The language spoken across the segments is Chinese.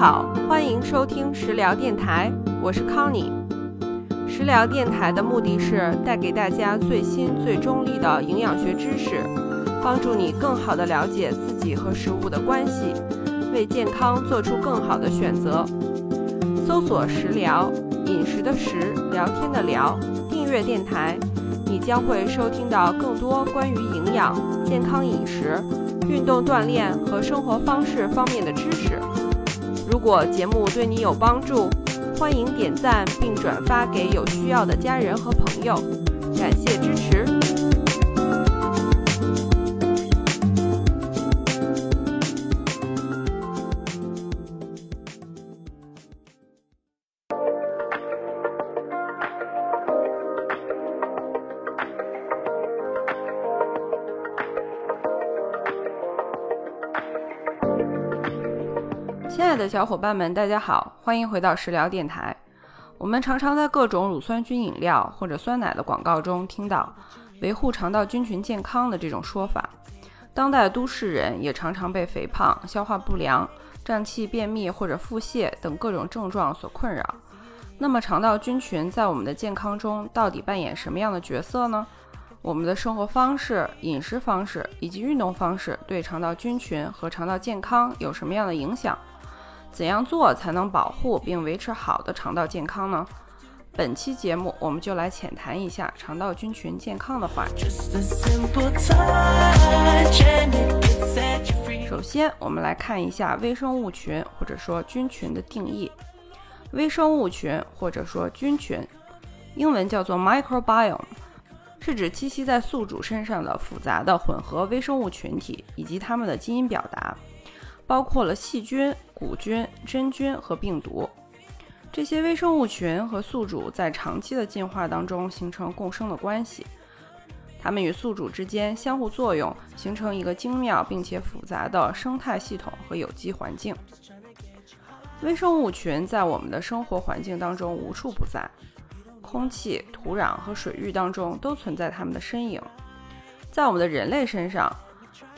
好，欢迎收听食疗电台，我是康妮。食疗电台的目的是带给大家最新最中立的营养学知识，帮助你更好的了解自己和食物的关系，为健康做出更好的选择。搜索“食疗”，饮食的食，聊天的聊，订阅电台，你将会收听到更多关于营养、健康饮食、运动锻炼和生活方式方面的知识。如果节目对你有帮助，欢迎点赞并转发给有需要的家人和朋友，感谢支持。的小伙伴们，大家好，欢迎回到食疗电台。我们常常在各种乳酸菌饮料或者酸奶的广告中听到维护肠道菌群健康的这种说法。当代都市人也常常被肥胖、消化不良、胀气、便秘或者腹泻等各种症状所困扰。那么，肠道菌群在我们的健康中到底扮演什么样的角色呢？我们的生活方式、饮食方式以及运动方式对肠道菌群和肠道健康有什么样的影响？怎样做才能保护并维持好的肠道健康呢？本期节目我们就来浅谈一下肠道菌群健康的话题。首先，我们来看一下微生物群或者说菌群的定义。微生物群或者说菌群，英文叫做 microbiome，是指栖息在宿主身上的复杂的混合微生物群体以及它们的基因表达。包括了细菌、古菌、真菌和病毒。这些微生物群和宿主在长期的进化当中形成共生的关系，它们与宿主之间相互作用，形成一个精妙并且复杂的生态系统和有机环境。微生物群在我们的生活环境当中无处不在，空气、土壤和水域当中都存在它们的身影。在我们的人类身上。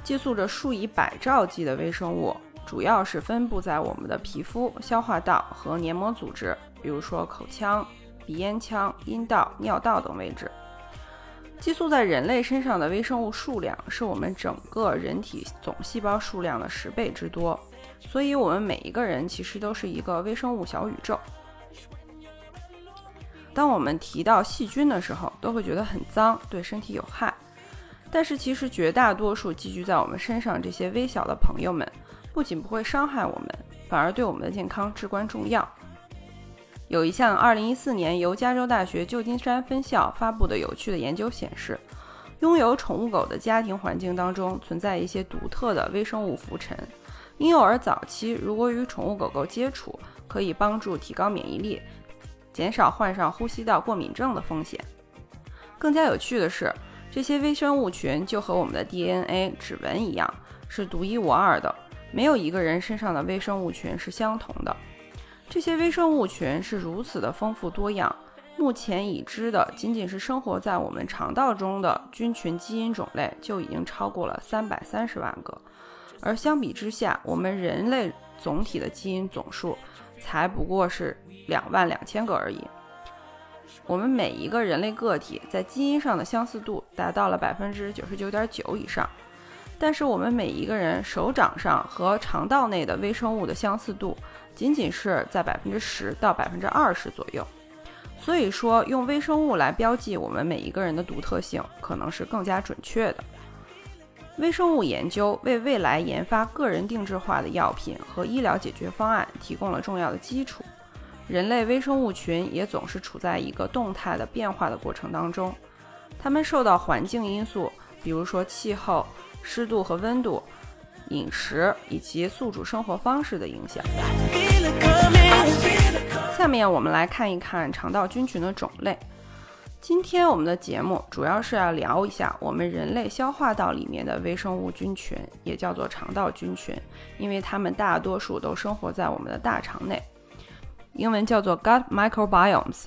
寄宿着数以百兆计的微生物，主要是分布在我们的皮肤、消化道和黏膜组织，比如说口腔、鼻咽腔、阴道、尿道等位置。寄宿在人类身上的微生物数量是我们整个人体总细胞数量的十倍之多，所以，我们每一个人其实都是一个微生物小宇宙。当我们提到细菌的时候，都会觉得很脏，对身体有害。但是其实绝大多数寄居在我们身上这些微小的朋友们，不仅不会伤害我们，反而对我们的健康至关重要。有一项2014年由加州大学旧金山分校发布的有趣的研究显示，拥有宠物狗的家庭环境当中存在一些独特的微生物浮尘。婴幼儿早期如果与宠物狗狗接触，可以帮助提高免疫力，减少患上呼吸道过敏症的风险。更加有趣的是。这些微生物群就和我们的 DNA 指纹一样，是独一无二的，没有一个人身上的微生物群是相同的。这些微生物群是如此的丰富多样，目前已知的仅仅是生活在我们肠道中的菌群基因种类就已经超过了三百三十万个，而相比之下，我们人类总体的基因总数才不过是两万两千个而已。我们每一个人类个体在基因上的相似度达到了百分之九十九点九以上，但是我们每一个人手掌上和肠道内的微生物的相似度仅仅是在百分之十到百分之二十左右。所以说，用微生物来标记我们每一个人的独特性，可能是更加准确的。微生物研究为未来研发个人定制化的药品和医疗解决方案提供了重要的基础。人类微生物群也总是处在一个动态的变化的过程当中，它们受到环境因素，比如说气候、湿度和温度、饮食以及宿主生活方式的影响。下面我们来看一看肠道菌群的种类。今天我们的节目主要是要聊一下我们人类消化道里面的微生物菌群，也叫做肠道菌群，因为它们大多数都生活在我们的大肠内。英文叫做 gut microbiomes。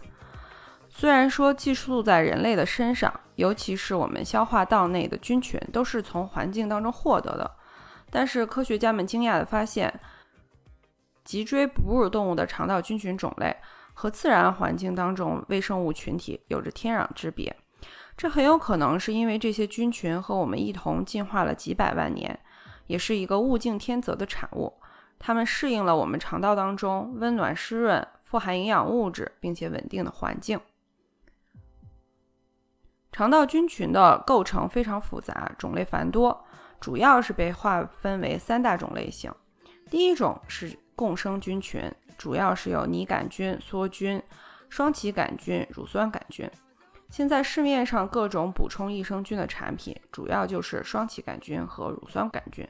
虽然说寄宿在人类的身上，尤其是我们消化道内的菌群都是从环境当中获得的，但是科学家们惊讶地发现，脊椎哺乳动物的肠道菌群种类和自然环境当中微生物群体有着天壤之别。这很有可能是因为这些菌群和我们一同进化了几百万年，也是一个物竞天择的产物。它们适应了我们肠道当中温暖、湿润、富含营养物质并且稳定的环境。肠道菌群的构成非常复杂，种类繁多，主要是被划分为三大种类型。第一种是共生菌群，主要是由拟杆菌、梭菌、双歧杆菌、乳酸杆菌。现在市面上各种补充益生菌的产品，主要就是双歧杆菌和乳酸杆菌。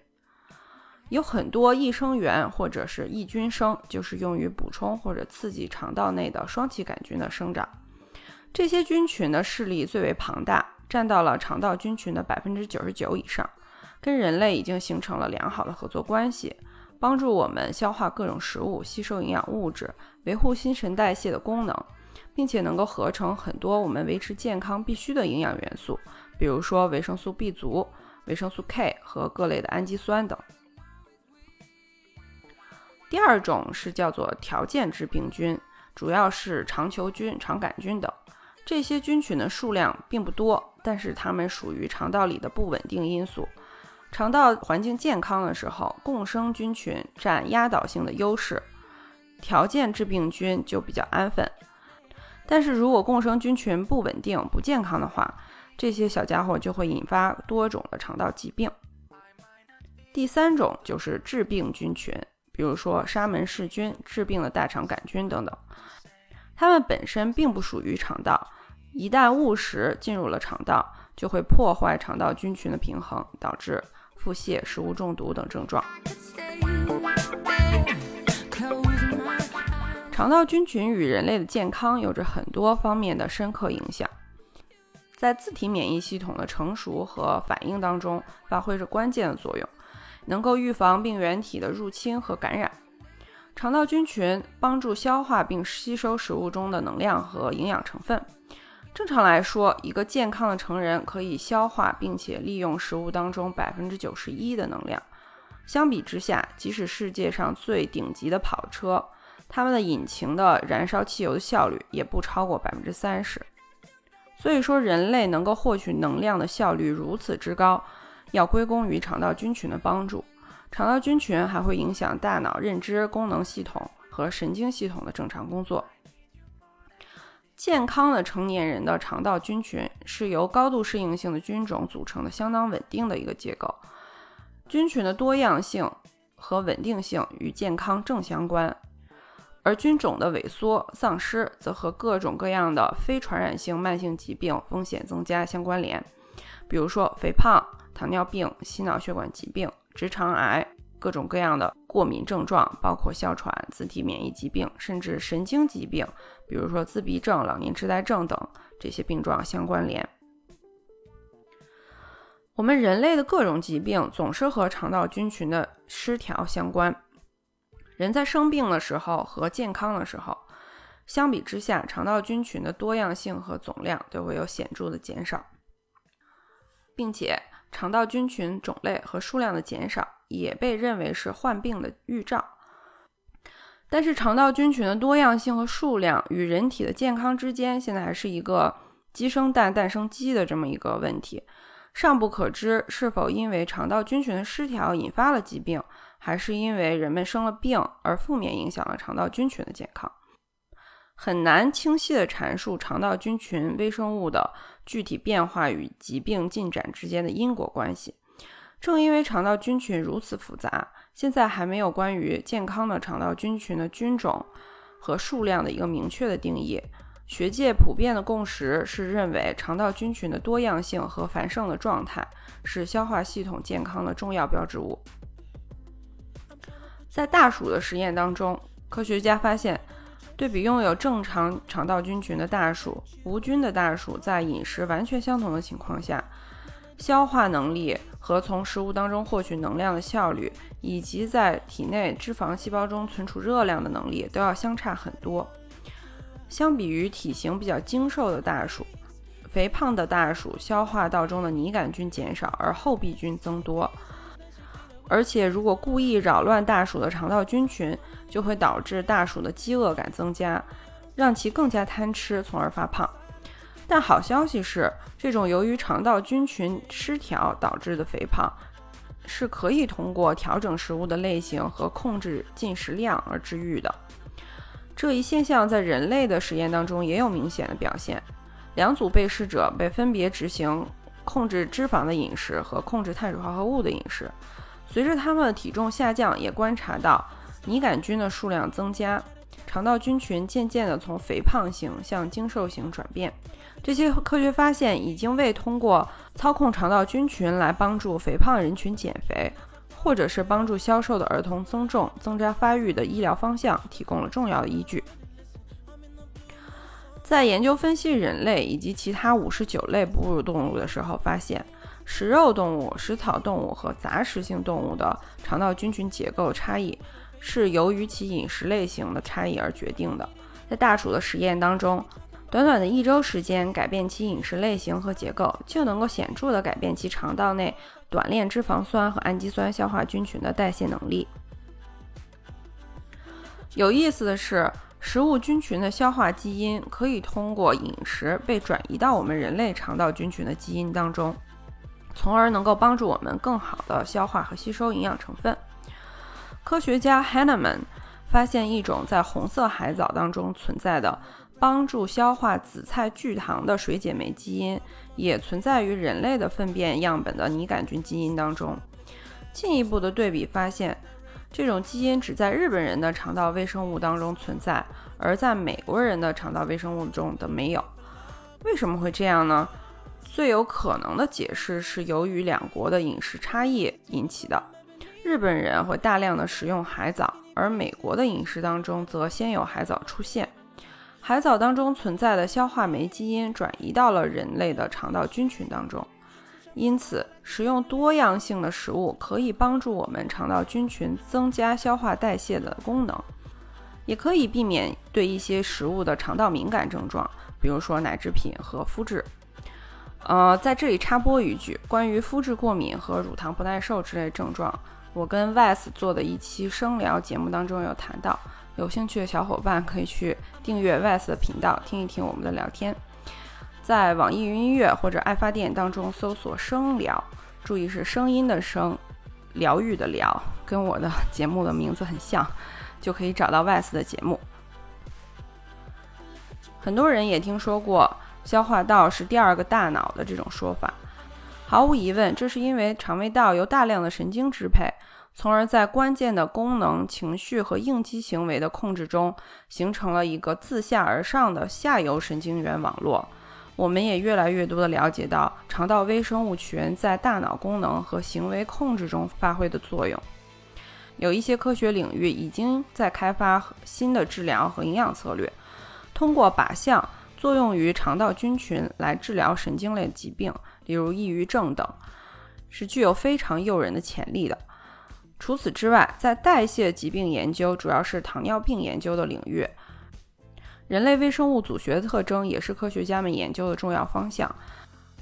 有很多益生元或者是益菌生，就是用于补充或者刺激肠道内的双歧杆菌的生长。这些菌群的势力最为庞大，占到了肠道菌群的百分之九十九以上，跟人类已经形成了良好的合作关系，帮助我们消化各种食物、吸收营养物质、维护新陈代谢的功能，并且能够合成很多我们维持健康必需的营养元素，比如说维生素 B 族、维生素 K 和各类的氨基酸等。第二种是叫做条件致病菌，主要是肠球菌、肠杆菌等。这些菌群的数量并不多，但是它们属于肠道里的不稳定因素。肠道环境健康的时候，共生菌群占压倒性的优势，条件致病菌就比较安分。但是如果共生菌群不稳定、不健康的话，这些小家伙就会引发多种的肠道疾病。第三种就是致病菌群，比如说沙门氏菌、致病的大肠杆菌等等，它们本身并不属于肠道。一旦误食进入了肠道，就会破坏肠道菌群的平衡，导致腹泻、食物中毒等症状。肠道菌群与人类的健康有着很多方面的深刻影响，在自体免疫系统的成熟和反应当中发挥着关键的作用，能够预防病原体的入侵和感染。肠道菌群帮助消化并吸收食物中的能量和营养成分。正常来说，一个健康的成人可以消化并且利用食物当中百分之九十一的能量。相比之下，即使世界上最顶级的跑车，它们的引擎的燃烧汽油的效率也不超过百分之三十。所以说，人类能够获取能量的效率如此之高，要归功于肠道菌群的帮助。肠道菌群还会影响大脑认知功能系统和神经系统的正常工作。健康的成年人的肠道菌群是由高度适应性的菌种组成的，相当稳定的一个结构。菌群的多样性和稳定性与健康正相关，而菌种的萎缩、丧失则和各种各样的非传染性慢性疾病风险增加相关联，比如说肥胖、糖尿病、心脑血管疾病、直肠癌。各种各样的过敏症状，包括哮喘、自体免疫疾病，甚至神经疾病，比如说自闭症、老年痴呆症等这些病状相关联。我们人类的各种疾病总是和肠道菌群的失调相关。人在生病的时候和健康的时候，相比之下，肠道菌群的多样性和总量都会有显著的减少，并且肠道菌群种类和数量的减少。也被认为是患病的预兆，但是肠道菌群的多样性和数量与人体的健康之间，现在还是一个鸡生蛋，蛋生鸡的这么一个问题，尚不可知是否因为肠道菌群的失调引发了疾病，还是因为人们生了病而负面影响了肠道菌群的健康，很难清晰地阐述肠道菌群微生物的具体变化与疾病进展之间的因果关系。正因为肠道菌群如此复杂，现在还没有关于健康的肠道菌群的菌种和数量的一个明确的定义。学界普遍的共识是认为，肠道菌群的多样性和繁盛的状态是消化系统健康的重要标志物。在大鼠的实验当中，科学家发现，对比拥有正常肠道菌群的大鼠，无菌的大鼠在饮食完全相同的情况下。消化能力和从食物当中获取能量的效率，以及在体内脂肪细胞中存储热量的能力，都要相差很多。相比于体型比较精瘦的大鼠，肥胖的大鼠消化道中的拟杆菌减少，而后壁菌增多。而且如果故意扰乱大鼠的肠道菌群，就会导致大鼠的饥饿感增加，让其更加贪吃，从而发胖。但好消息是，这种由于肠道菌群失调导致的肥胖，是可以通过调整食物的类型和控制进食量而治愈的。这一现象在人类的实验当中也有明显的表现。两组被试者被分别执行控制脂肪的饮食和控制碳水化合物的饮食，随着他们的体重下降，也观察到拟杆菌的数量增加，肠道菌群渐渐地从肥胖型向精瘦型转变。这些科学发现已经为通过操控肠道菌群来帮助肥胖人群减肥，或者是帮助消瘦的儿童增重、增加发育的医疗方向提供了重要的依据。在研究分析人类以及其他五十九类哺乳动物的时候，发现食肉动物、食草动物和杂食性动物的肠道菌群结构差异是由于其饮食类型的差异而决定的。在大鼠的实验当中，短短的一周时间，改变其饮食类型和结构，就能够显著地改变其肠道内短链脂肪酸和氨基酸消化菌群的代谢能力。有意思的是。食物菌群的消化基因可以通过饮食被转移到我们人类肠道菌群的基因当中，从而能够帮助我们更好的消化和吸收营养成分。科学家 Hanneman 发现一种在红色海藻当中存在的帮助消化紫菜聚糖的水解酶基因，也存在于人类的粪便样本的拟杆菌基因当中。进一步的对比发现。这种基因只在日本人的肠道微生物当中存在，而在美国人的肠道微生物中的没有。为什么会这样呢？最有可能的解释是由于两国的饮食差异引起的。日本人会大量的食用海藻，而美国的饮食当中则先有海藻出现，海藻当中存在的消化酶基因转移到了人类的肠道菌群当中。因此，食用多样性的食物可以帮助我们肠道菌群增加消化代谢的功能，也可以避免对一些食物的肠道敏感症状，比如说奶制品和麸质。呃，在这里插播一句，关于肤质过敏和乳糖不耐受之类症状，我跟 ves 做的一期生聊节目当中有谈到，有兴趣的小伙伴可以去订阅 ves 的频道听一听我们的聊天。在网易云音乐或者爱发电当中搜索“声疗”，注意是声音的声，疗愈的疗，跟我的节目的名字很像，就可以找到 Wes 的节目。很多人也听说过消化道是第二个大脑的这种说法，毫无疑问，这是因为肠胃道由大量的神经支配，从而在关键的功能、情绪和应激行为的控制中，形成了一个自下而上的下游神经元网络。我们也越来越多地了解到肠道微生物群在大脑功能和行为控制中发挥的作用。有一些科学领域已经在开发新的治疗和营养策略，通过靶向作用于肠道菌群来治疗神经类疾病，例如抑郁症等，是具有非常诱人的潜力的。除此之外，在代谢疾病研究，主要是糖尿病研究的领域。人类微生物组学的特征也是科学家们研究的重要方向，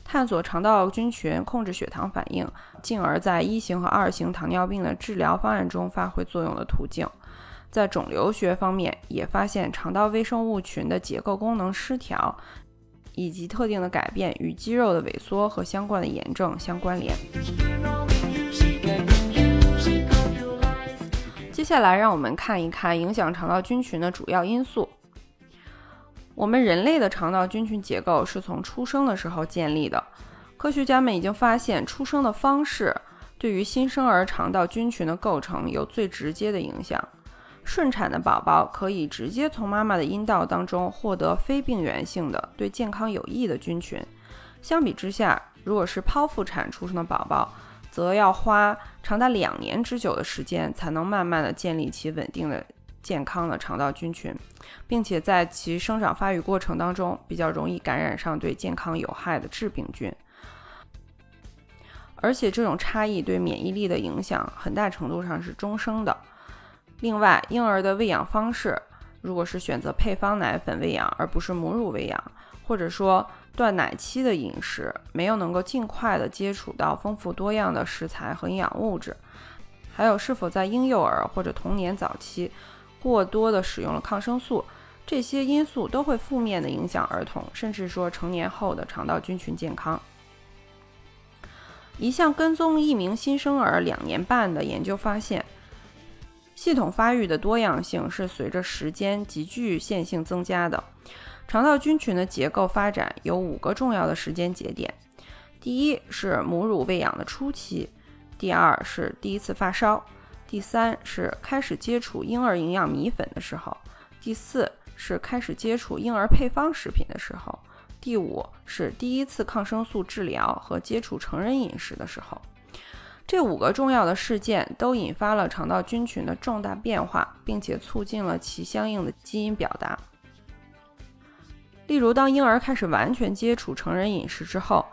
探索肠道菌群控制血糖反应，进而在一型和二型糖尿病的治疗方案中发挥作用的途径。在肿瘤学方面，也发现肠道微生物群的结构功能失调以及特定的改变与肌肉的萎缩和相关的炎症相关联。接下来，让我们看一看影响肠道菌群的主要因素。我们人类的肠道菌群结构是从出生的时候建立的。科学家们已经发现，出生的方式对于新生儿肠道菌群的构成有最直接的影响。顺产的宝宝可以直接从妈妈的阴道当中获得非病原性的、对健康有益的菌群。相比之下，如果是剖腹产出生的宝宝，则要花长达两年之久的时间，才能慢慢的建立起稳定的。健康的肠道菌群，并且在其生长发育过程当中比较容易感染上对健康有害的致病菌，而且这种差异对免疫力的影响很大程度上是终生的。另外，婴儿的喂养方式，如果是选择配方奶粉喂养而不是母乳喂养，或者说断奶期的饮食，没有能够尽快的接触到丰富多样的食材和营养物质。还有是否在婴幼儿或者童年早期过多的使用了抗生素，这些因素都会负面的影响儿童，甚至说成年后的肠道菌群健康。一项跟踪一名新生儿两年半的研究发现，系统发育的多样性是随着时间急剧线性增加的。肠道菌群的结构发展有五个重要的时间节点：第一是母乳喂养的初期，第二是第一次发烧，第三是开始接触婴儿营养米粉的时候，第四是开始接触婴儿配方食品的时候。第五是第一次抗生素治疗和接触成人饮食的时候，这五个重要的事件都引发了肠道菌群的重大变化，并且促进了其相应的基因表达。例如，当婴儿开始完全接触成人饮食之后，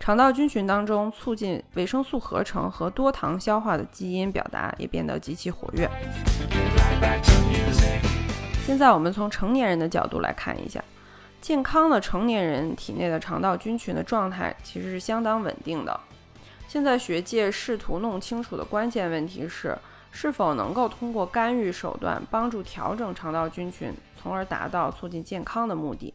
肠道菌群当中促进维生素合成和多糖消化的基因表达也变得极其活跃。现在我们从成年人的角度来看一下。健康的成年人体内的肠道菌群的状态其实是相当稳定的。现在学界试图弄清楚的关键问题是，是否能够通过干预手段帮助调整肠道菌群，从而达到促进健康的目的。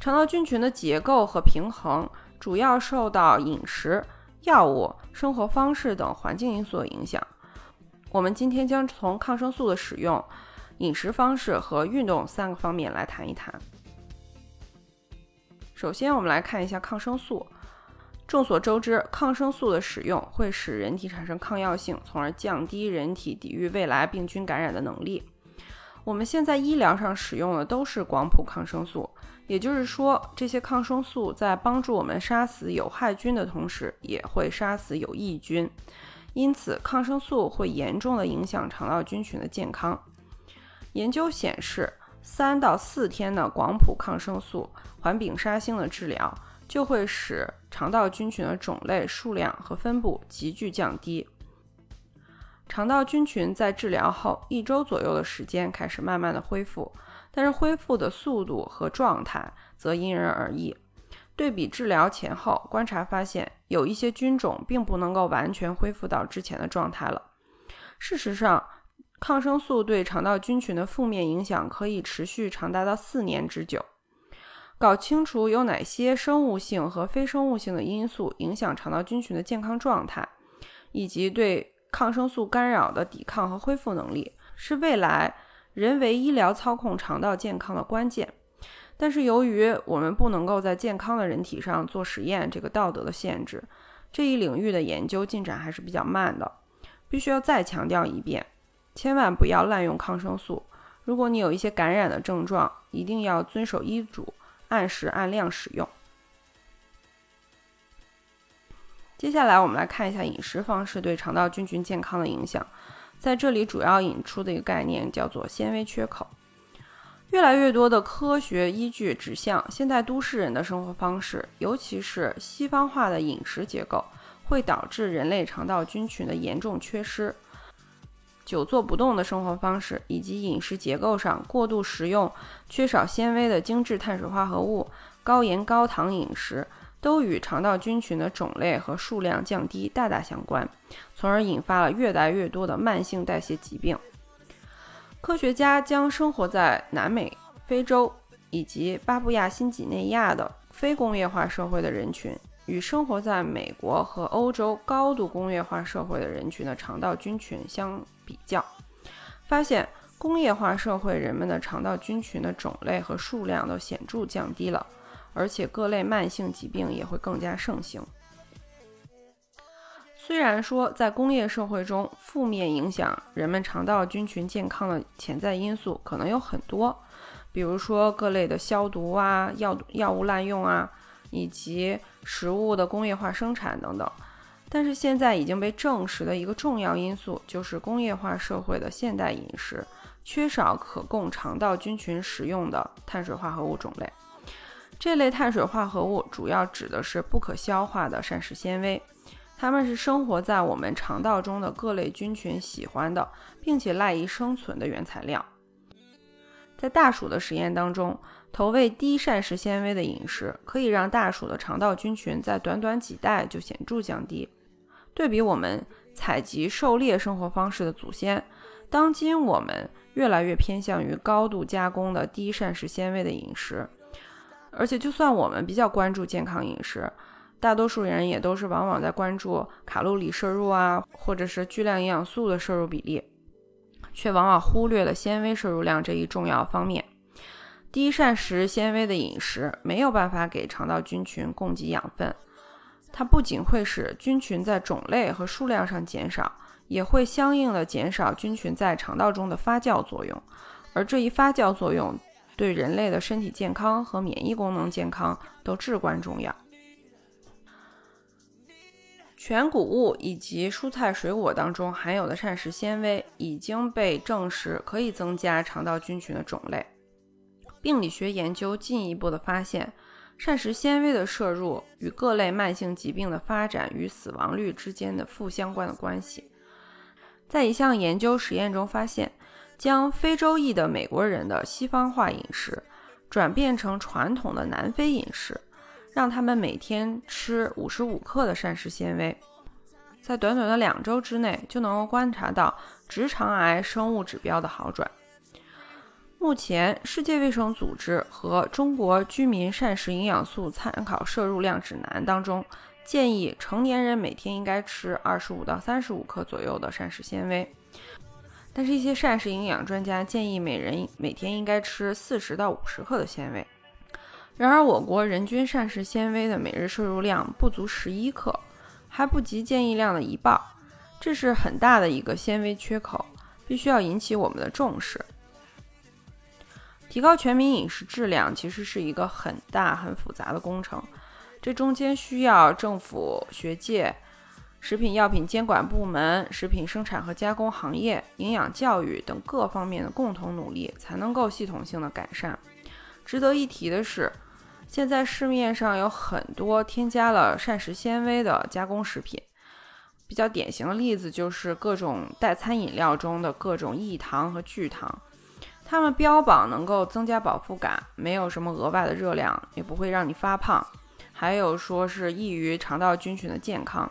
肠道菌群的结构和平衡主要受到饮食、药物、生活方式等环境因素的影响。我们今天将从抗生素的使用、饮食方式和运动三个方面来谈一谈。首先，我们来看一下抗生素。众所周知，抗生素的使用会使人体产生抗药性，从而降低人体抵御未来病菌感染的能力。我们现在医疗上使用的都是广谱抗生素，也就是说，这些抗生素在帮助我们杀死有害菌的同时，也会杀死有益菌。因此，抗生素会严重的影响肠道菌群的健康。研究显示。三到四天的广谱抗生素环丙沙星的治疗，就会使肠道菌群的种类、数量和分布急剧降低。肠道菌群在治疗后一周左右的时间开始慢慢的恢复，但是恢复的速度和状态则因人而异。对比治疗前后，观察发现有一些菌种并不能够完全恢复到之前的状态了。事实上，抗生素对肠道菌群的负面影响可以持续长达到四年之久。搞清楚有哪些生物性和非生物性的因素影响肠道菌群的健康状态，以及对抗生素干扰的抵抗和恢复能力，是未来人为医疗操控肠道健康的关键。但是，由于我们不能够在健康的人体上做实验，这个道德的限制，这一领域的研究进展还是比较慢的。必须要再强调一遍。千万不要滥用抗生素。如果你有一些感染的症状，一定要遵守医嘱，按时按量使用。接下来，我们来看一下饮食方式对肠道菌群健康的影响。在这里，主要引出的一个概念叫做纤维缺口。越来越多的科学依据指向，现代都市人的生活方式，尤其是西方化的饮食结构，会导致人类肠道菌群的严重缺失。久坐不动的生活方式，以及饮食结构上过度食用、缺少纤维的精致碳水化合物、高盐高糖饮食，都与肠道菌群的种类和数量降低大大相关，从而引发了越来越多的慢性代谢疾病。科学家将生活在南美、非洲以及巴布亚新几内亚的非工业化社会的人群。与生活在美国和欧洲高度工业化社会的人群的肠道菌群相比较，发现工业化社会人们的肠道菌群的种类和数量都显著降低了，而且各类慢性疾病也会更加盛行。虽然说在工业社会中，负面影响人们肠道菌群健康的潜在因素可能有很多，比如说各类的消毒啊、药药物滥用啊。以及食物的工业化生产等等，但是现在已经被证实的一个重要因素就是工业化社会的现代饮食缺少可供肠道菌群食用的碳水化合物种类。这类碳水化合物主要指的是不可消化的膳食纤维，它们是生活在我们肠道中的各类菌群喜欢的，并且赖以生存的原材料。在大鼠的实验当中。投喂低膳食纤维的饮食，可以让大鼠的肠道菌群在短短几代就显著降低。对比我们采集狩猎生活方式的祖先，当今我们越来越偏向于高度加工的低膳食纤维的饮食。而且，就算我们比较关注健康饮食，大多数人也都是往往在关注卡路里摄入啊，或者是巨量营养素的摄入比例，却往往忽略了纤维摄入量这一重要方面。低膳食纤维的饮食没有办法给肠道菌群供给养分，它不仅会使菌群在种类和数量上减少，也会相应的减少菌群在肠道中的发酵作用，而这一发酵作用。对人类的身体健康和免疫功能健康都至关重要。全谷物以及蔬菜水果当中含有的膳食纤维已经被证实可以增加肠道菌群的种类。病理学研究进一步的发现，膳食纤维的摄入与各类慢性疾病的发展与死亡率之间的负相关的关系。在一项研究实验中发现。将非洲裔的美国人的西方化饮食转变成传统的南非饮食，让他们每天吃五十五克的膳食纤维，在短短的两周之内就能够观察到直肠癌生物指标的好转。目前，世界卫生组织和中国居民膳食营养素参考摄入量指南当中建议，成年人每天应该吃二十五到三十五克左右的膳食纤维。但是，一些膳食营养专家建议每人每天应该吃四十到五十克的纤维。然而，我国人均膳食纤维的每日摄入量不足十一克，还不及建议量的一半，这是很大的一个纤维缺口，必须要引起我们的重视。提高全民饮食质量其实是一个很大很复杂的工程，这中间需要政府、学界。食品药品监管部门、食品生产和加工行业、营养教育等各方面的共同努力，才能够系统性的改善。值得一提的是，现在市面上有很多添加了膳食纤维的加工食品，比较典型的例子就是各种代餐饮料中的各种异糖和聚糖，它们标榜能够增加饱腹感，没有什么额外的热量，也不会让你发胖，还有说是益于肠道菌群的健康。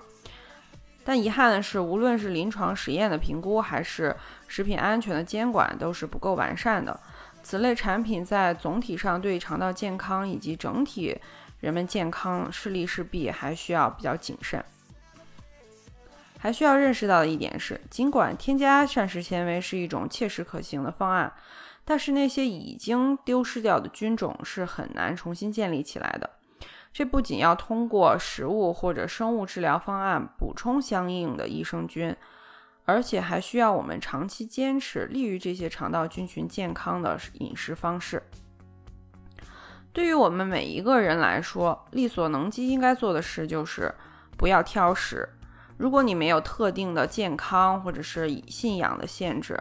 但遗憾的是，无论是临床实验的评估，还是食品安全的监管，都是不够完善的。此类产品在总体上对肠道健康以及整体人们健康势利是弊，还需要比较谨慎。还需要认识到的一点是，尽管添加膳食纤维是一种切实可行的方案，但是那些已经丢失掉的菌种是很难重新建立起来的。这不仅要通过食物或者生物治疗方案补充相应的益生菌，而且还需要我们长期坚持利于这些肠道菌群健康的饮食方式。对于我们每一个人来说，力所能及应该做的事就是不要挑食。如果你没有特定的健康或者是信仰的限制，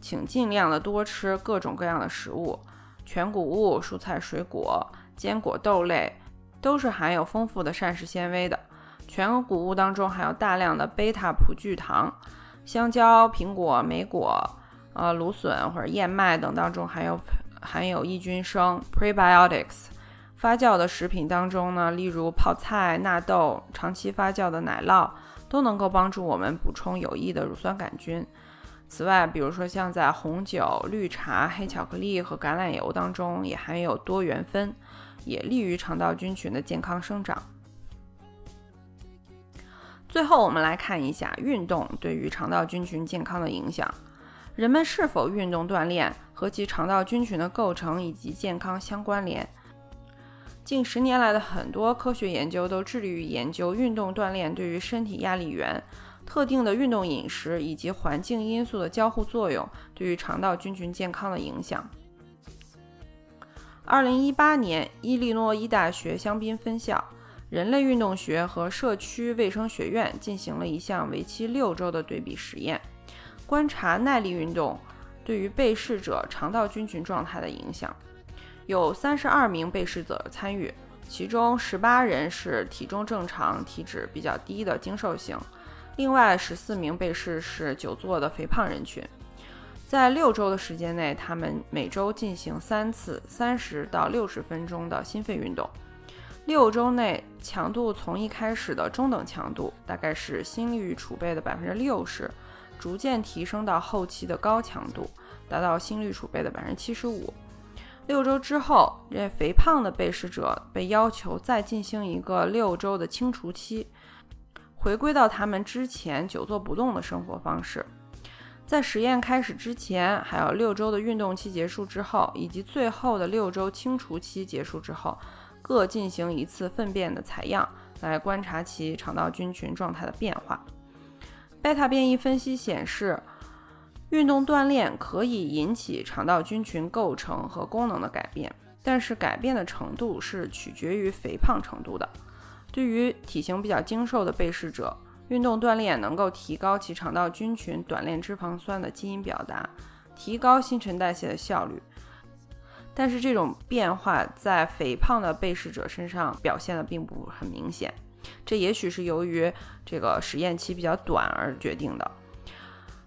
请尽量的多吃各种各样的食物，全谷物、蔬菜、水果、坚果、豆类。都是含有丰富的膳食纤维的，全谷物当中含有大量的贝塔葡聚糖，香蕉、苹果、莓果、呃芦笋或者燕麦等当中含有含有益菌生 （prebiotics）。发酵的食品当中呢，例如泡菜、纳豆、长期发酵的奶酪，都能够帮助我们补充有益的乳酸杆菌。此外，比如说像在红酒、绿茶、黑巧克力和橄榄油当中，也含有多元酚。也利于肠道菌群的健康生长。最后，我们来看一下运动对于肠道菌群健康的影响。人们是否运动锻炼和其肠道菌群的构成以及健康相关联。近十年来的很多科学研究都致力于研究运动锻炼对于身体压力源、特定的运动饮食以及环境因素的交互作用对于肠道菌群健康的影响。二零一八年，伊利诺伊大学香槟分校人类运动学和社区卫生学院进行了一项为期六周的对比实验，观察耐力运动对于被试者肠道菌群状态的影响。有三十二名被试者参与，其中十八人是体重正常、体脂比较低的精瘦型，另外十四名被试是久坐的肥胖人群。在六周的时间内，他们每周进行三次三十到六十分钟的心肺运动。六周内强度从一开始的中等强度，大概是心率储备的百分之六十，逐渐提升到后期的高强度，达到心率储备的百分之七十五。六周之后，这肥胖的被试者被要求再进行一个六周的清除期，回归到他们之前久坐不动的生活方式。在实验开始之前，还有六周的运动期结束之后，以及最后的六周清除期结束之后，各进行一次粪便的采样，来观察其肠道菌群状态的变化。贝塔变异分析显示，运动锻炼可以引起肠道菌群构成和功能的改变，但是改变的程度是取决于肥胖程度的。对于体型比较精瘦的被试者，运动锻炼能够提高其肠道菌群短链脂肪酸的基因表达，提高新陈代谢的效率。但是这种变化在肥胖的被试者身上表现的并不很明显，这也许是由于这个实验期比较短而决定的。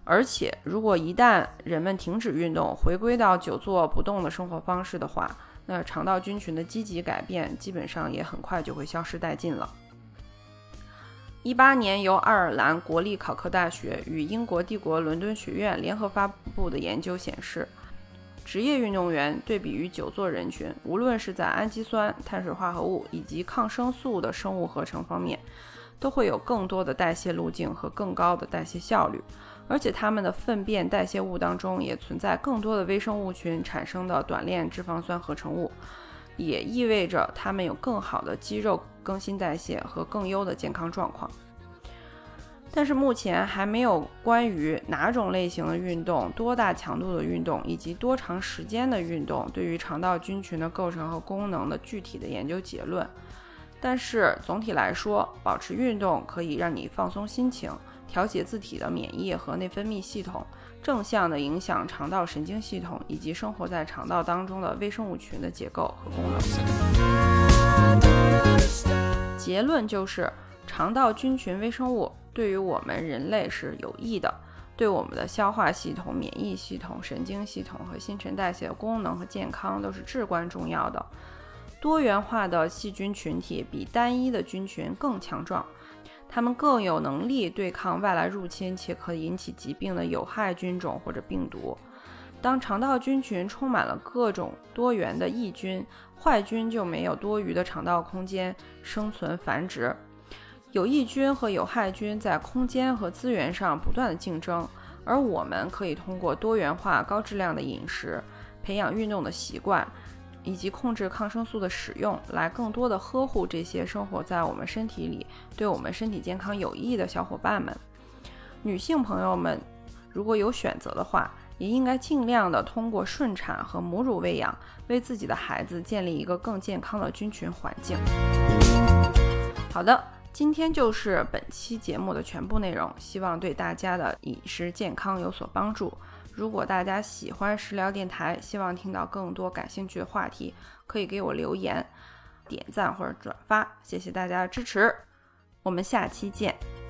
而且，如果一旦人们停止运动，回归到久坐不动的生活方式的话，那肠道菌群的积极改变基本上也很快就会消失殆尽了。一八年，由爱尔兰国立考克大学与英国帝国伦敦学院联合发布的研究显示，职业运动员对比于久坐人群，无论是在氨基酸、碳水化合物以及抗生素的生物合成方面，都会有更多的代谢路径和更高的代谢效率。而且，它们的粪便代谢物当中也存在更多的微生物群产生的短链脂肪酸合成物，也意味着它们有更好的肌肉。更新代谢和更优的健康状况，但是目前还没有关于哪种类型的运动、多大强度的运动以及多长时间的运动对于肠道菌群的构成和功能的具体的研究结论。但是总体来说，保持运动可以让你放松心情，调节自体的免疫和内分泌系统，正向的影响肠道神经系统以及生活在肠道当中的微生物群的结构和功能。结论就是，肠道菌群微生物对于我们人类是有益的，对我们的消化系统、免疫系统、神经系统和新陈代谢的功能和健康都是至关重要的。多元化的细菌群体比单一的菌群更强壮，它们更有能力对抗外来入侵且可引起疾病的有害菌种或者病毒。当肠道菌群充满了各种多元的益菌，坏菌就没有多余的肠道空间生存繁殖。有益菌和有害菌在空间和资源上不断的竞争，而我们可以通过多元化、高质量的饮食、培养运动的习惯，以及控制抗生素的使用，来更多的呵护这些生活在我们身体里、对我们身体健康有益的小伙伴们。女性朋友们，如果有选择的话。也应该尽量的通过顺产和母乳喂养，为自己的孩子建立一个更健康的菌群环境。好的，今天就是本期节目的全部内容，希望对大家的饮食健康有所帮助。如果大家喜欢食疗电台，希望听到更多感兴趣的话题，可以给我留言、点赞或者转发，谢谢大家的支持，我们下期见。